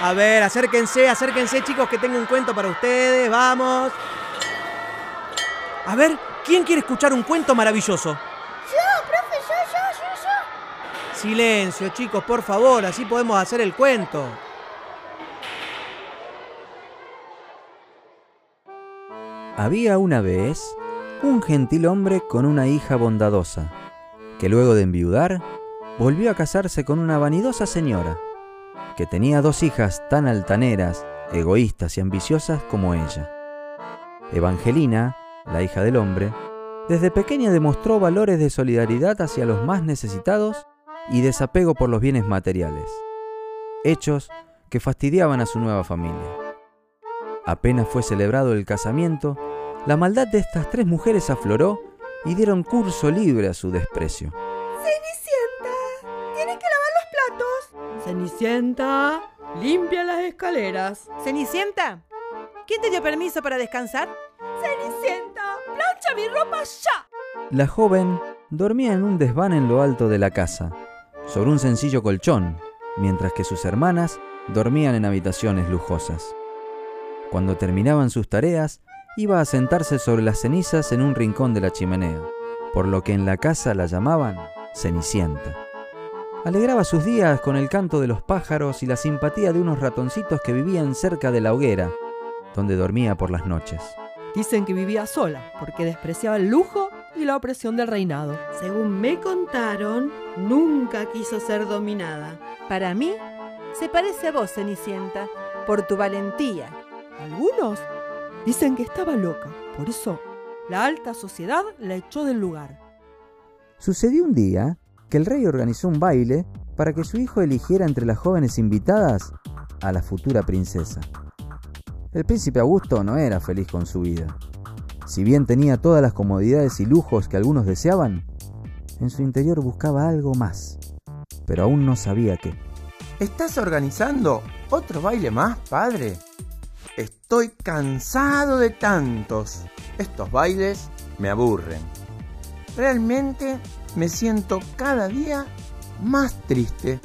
A ver, acérquense, acérquense chicos que tengo un cuento para ustedes, vamos. A ver, ¿quién quiere escuchar un cuento maravilloso? Yo, profe, yo, yo, yo, yo. Silencio chicos, por favor, así podemos hacer el cuento. Había una vez un gentil hombre con una hija bondadosa, que luego de enviudar, volvió a casarse con una vanidosa señora, que tenía dos hijas tan altaneras, egoístas y ambiciosas como ella. Evangelina, la hija del hombre, desde pequeña demostró valores de solidaridad hacia los más necesitados y desapego por los bienes materiales, hechos que fastidiaban a su nueva familia. Apenas fue celebrado el casamiento, la maldad de estas tres mujeres afloró y dieron curso libre a su desprecio. Cenicienta, limpia las escaleras. Cenicienta, ¿quién te dio permiso para descansar? Cenicienta, plancha mi ropa ya. La joven dormía en un desván en lo alto de la casa, sobre un sencillo colchón, mientras que sus hermanas dormían en habitaciones lujosas. Cuando terminaban sus tareas, iba a sentarse sobre las cenizas en un rincón de la chimenea, por lo que en la casa la llamaban Cenicienta. Alegraba sus días con el canto de los pájaros y la simpatía de unos ratoncitos que vivían cerca de la hoguera, donde dormía por las noches. Dicen que vivía sola porque despreciaba el lujo y la opresión del reinado. Según me contaron, nunca quiso ser dominada. Para mí, se parece a vos, Cenicienta, por tu valentía. Algunos dicen que estaba loca, por eso la alta sociedad la echó del lugar. Sucedió un día que el rey organizó un baile para que su hijo eligiera entre las jóvenes invitadas a la futura princesa. El príncipe Augusto no era feliz con su vida. Si bien tenía todas las comodidades y lujos que algunos deseaban, en su interior buscaba algo más, pero aún no sabía qué. ¿Estás organizando otro baile más, padre? Estoy cansado de tantos. Estos bailes me aburren. Realmente me siento cada día más triste.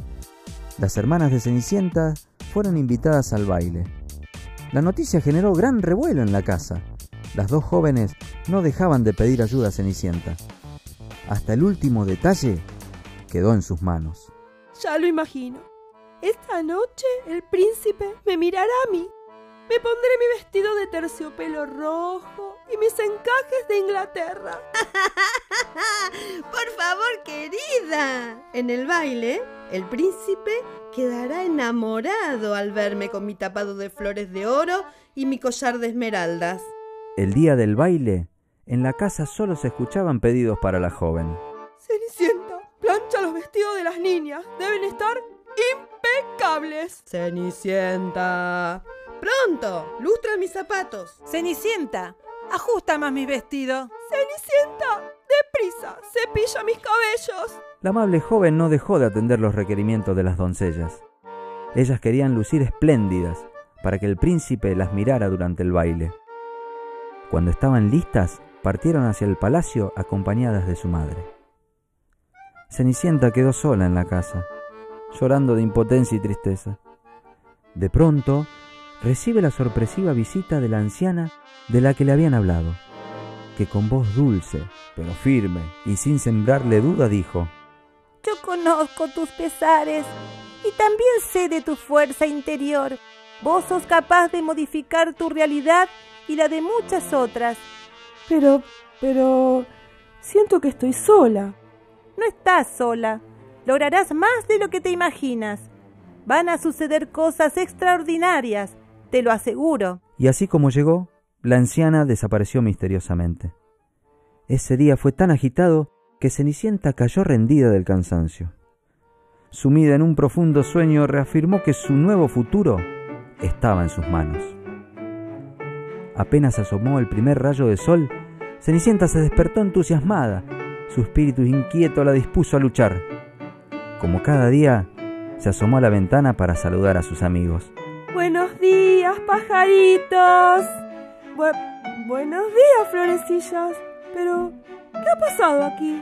Las hermanas de Cenicienta fueron invitadas al baile. La noticia generó gran revuelo en la casa. Las dos jóvenes no dejaban de pedir ayuda a Cenicienta. Hasta el último detalle quedó en sus manos. Ya lo imagino. Esta noche el príncipe me mirará a mí. Me pondré mi vestido de terciopelo rojo y mis encajes de Inglaterra. Por favor, querida. En el baile, el príncipe quedará enamorado al verme con mi tapado de flores de oro y mi collar de esmeraldas. El día del baile, en la casa solo se escuchaban pedidos para la joven. Cenicienta, plancha los vestidos de las niñas. Deben estar impecables. Cenicienta. Pronto, lustra mis zapatos. Cenicienta, ajusta más mi vestido. Cenicienta, deprisa, cepilla mis cabellos. La amable joven no dejó de atender los requerimientos de las doncellas. Ellas querían lucir espléndidas para que el príncipe las mirara durante el baile. Cuando estaban listas, partieron hacia el palacio acompañadas de su madre. Cenicienta quedó sola en la casa, llorando de impotencia y tristeza. De pronto, recibe la sorpresiva visita de la anciana de la que le habían hablado, que con voz dulce, pero firme y sin sembrarle duda dijo, Yo conozco tus pesares y también sé de tu fuerza interior. Vos sos capaz de modificar tu realidad y la de muchas otras. Pero, pero... siento que estoy sola. No estás sola. Lograrás más de lo que te imaginas. Van a suceder cosas extraordinarias, te lo aseguro. Y así como llegó, la anciana desapareció misteriosamente. Ese día fue tan agitado que Cenicienta cayó rendida del cansancio. Sumida en un profundo sueño, reafirmó que su nuevo futuro estaba en sus manos. Apenas asomó el primer rayo de sol, Cenicienta se despertó entusiasmada. Su espíritu inquieto la dispuso a luchar. Como cada día, se asomó a la ventana para saludar a sus amigos. Buenos días, pajaritos. buenos días, florecillas. Pero, ¿qué ha pasado aquí?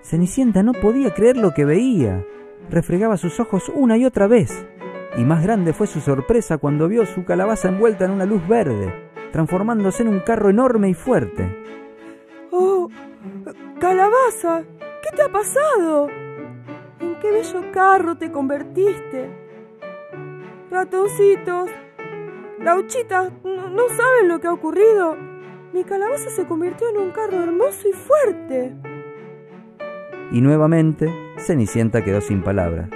Cenicienta no podía creer lo que veía. Refregaba sus ojos una y otra vez. Y más grande fue su sorpresa cuando vio su calabaza envuelta en una luz verde, transformándose en un carro enorme y fuerte. ¡Oh! ¡Calabaza! ¿Qué te ha pasado? ¿En qué bello carro te convertiste? Ratoncitos, Lauchitas, no, no saben lo que ha ocurrido. Mi calabaza se convirtió en un carro hermoso y fuerte. Y nuevamente, Cenicienta quedó sin palabras.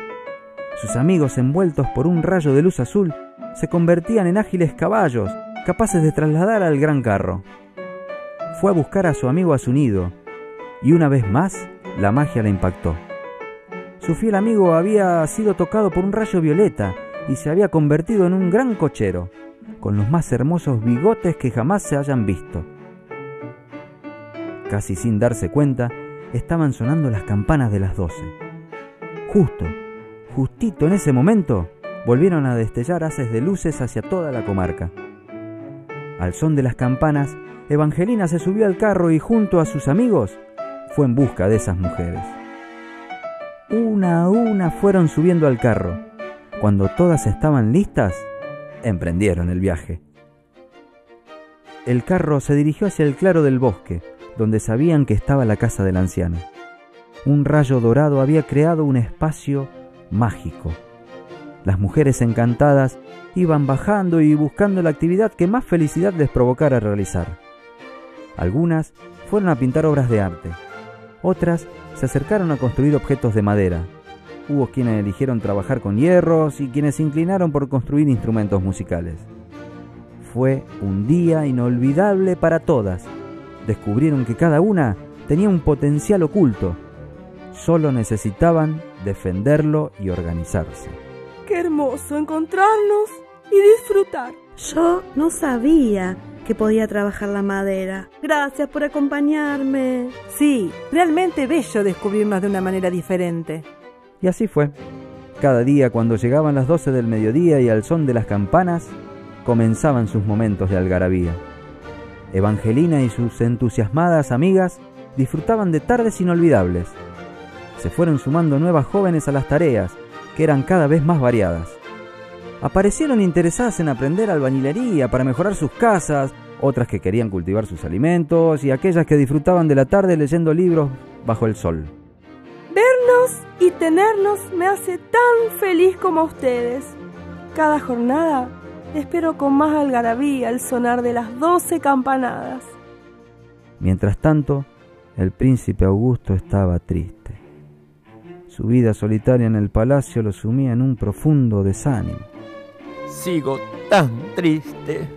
Sus amigos, envueltos por un rayo de luz azul, se convertían en ágiles caballos, capaces de trasladar al gran carro. Fue a buscar a su amigo a su nido, y una vez más, la magia la impactó. Su fiel amigo había sido tocado por un rayo violeta y se había convertido en un gran cochero, con los más hermosos bigotes que jamás se hayan visto. Casi sin darse cuenta, estaban sonando las campanas de las doce. Justo, justito en ese momento, volvieron a destellar haces de luces hacia toda la comarca. Al son de las campanas, Evangelina se subió al carro y junto a sus amigos fue en busca de esas mujeres. Una a una fueron subiendo al carro. Cuando todas estaban listas, emprendieron el viaje. El carro se dirigió hacia el claro del bosque, donde sabían que estaba la casa del anciano. Un rayo dorado había creado un espacio mágico. Las mujeres encantadas iban bajando y buscando la actividad que más felicidad les provocara realizar. Algunas fueron a pintar obras de arte, otras se acercaron a construir objetos de madera. Hubo quienes eligieron trabajar con hierros y quienes se inclinaron por construir instrumentos musicales. Fue un día inolvidable para todas. Descubrieron que cada una tenía un potencial oculto. Solo necesitaban defenderlo y organizarse. ¡Qué hermoso encontrarnos y disfrutar! Yo no sabía que podía trabajar la madera. Gracias por acompañarme. Sí, realmente bello descubrirnos de una manera diferente. Y así fue. Cada día cuando llegaban las 12 del mediodía y al son de las campanas, comenzaban sus momentos de algarabía. Evangelina y sus entusiasmadas amigas disfrutaban de tardes inolvidables. Se fueron sumando nuevas jóvenes a las tareas, que eran cada vez más variadas. Aparecieron interesadas en aprender albañilería para mejorar sus casas, otras que querían cultivar sus alimentos y aquellas que disfrutaban de la tarde leyendo libros bajo el sol. Y tenernos me hace tan feliz como a ustedes. Cada jornada espero con más algarabía el sonar de las doce campanadas. Mientras tanto, el príncipe Augusto estaba triste. Su vida solitaria en el palacio lo sumía en un profundo desánimo. Sigo tan triste.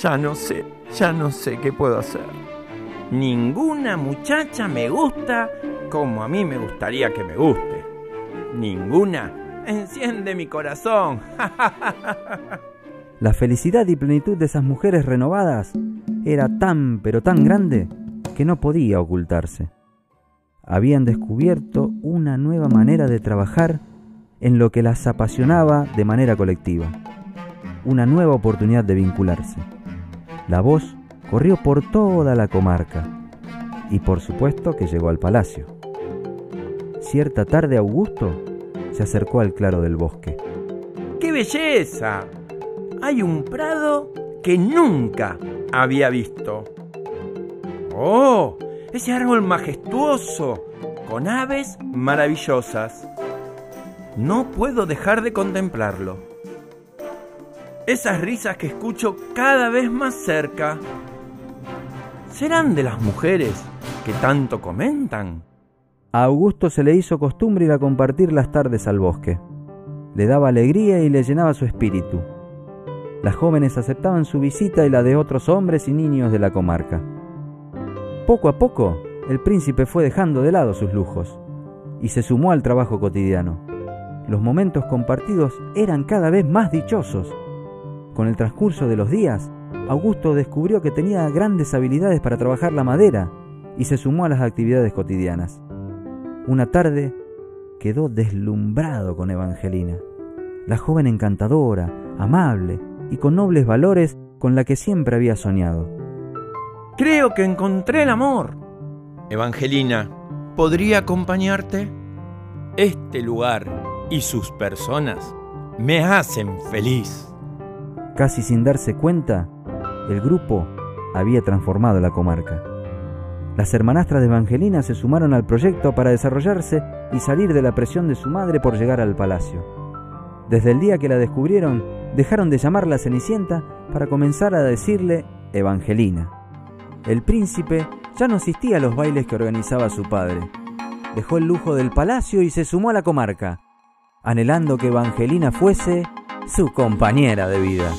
Ya no sé, ya no sé qué puedo hacer. Ninguna muchacha me gusta como a mí me gustaría que me guste. Ninguna enciende mi corazón. La felicidad y plenitud de esas mujeres renovadas era tan pero tan grande que no podía ocultarse. Habían descubierto una nueva manera de trabajar en lo que las apasionaba de manera colectiva, una nueva oportunidad de vincularse. La voz corrió por toda la comarca y por supuesto que llegó al palacio. Cierta tarde Augusto se acercó al claro del bosque. ¡Qué belleza! Hay un prado que nunca había visto. ¡Oh! Ese árbol majestuoso, con aves maravillosas. No puedo dejar de contemplarlo. Esas risas que escucho cada vez más cerca. ¿Serán de las mujeres que tanto comentan? A Augusto se le hizo costumbre ir a compartir las tardes al bosque. Le daba alegría y le llenaba su espíritu. Las jóvenes aceptaban su visita y la de otros hombres y niños de la comarca. Poco a poco, el príncipe fue dejando de lado sus lujos y se sumó al trabajo cotidiano. Los momentos compartidos eran cada vez más dichosos. Con el transcurso de los días, Augusto descubrió que tenía grandes habilidades para trabajar la madera y se sumó a las actividades cotidianas. Una tarde quedó deslumbrado con Evangelina, la joven encantadora, amable y con nobles valores con la que siempre había soñado. Creo que encontré el amor. Evangelina, podría acompañarte? Este lugar y sus personas me hacen feliz. Casi sin darse cuenta, el grupo había transformado la comarca. Las hermanastras de Evangelina se sumaron al proyecto para desarrollarse y salir de la presión de su madre por llegar al palacio. Desde el día que la descubrieron, dejaron de llamarla Cenicienta para comenzar a decirle Evangelina. El príncipe ya no asistía a los bailes que organizaba su padre. Dejó el lujo del palacio y se sumó a la comarca, anhelando que Evangelina fuese su compañera de vida.